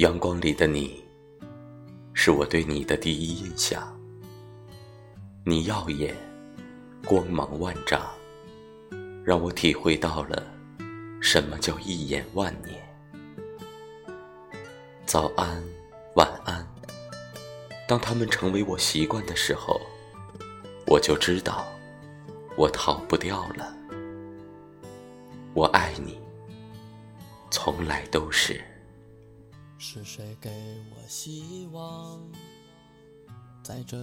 阳光里的你，是我对你的第一印象。你耀眼，光芒万丈，让我体会到了什么叫一眼万年。早安，晚安。当他们成为我习惯的时候，我就知道我逃不掉了。我爱你，从来都是。是谁给我希望？在这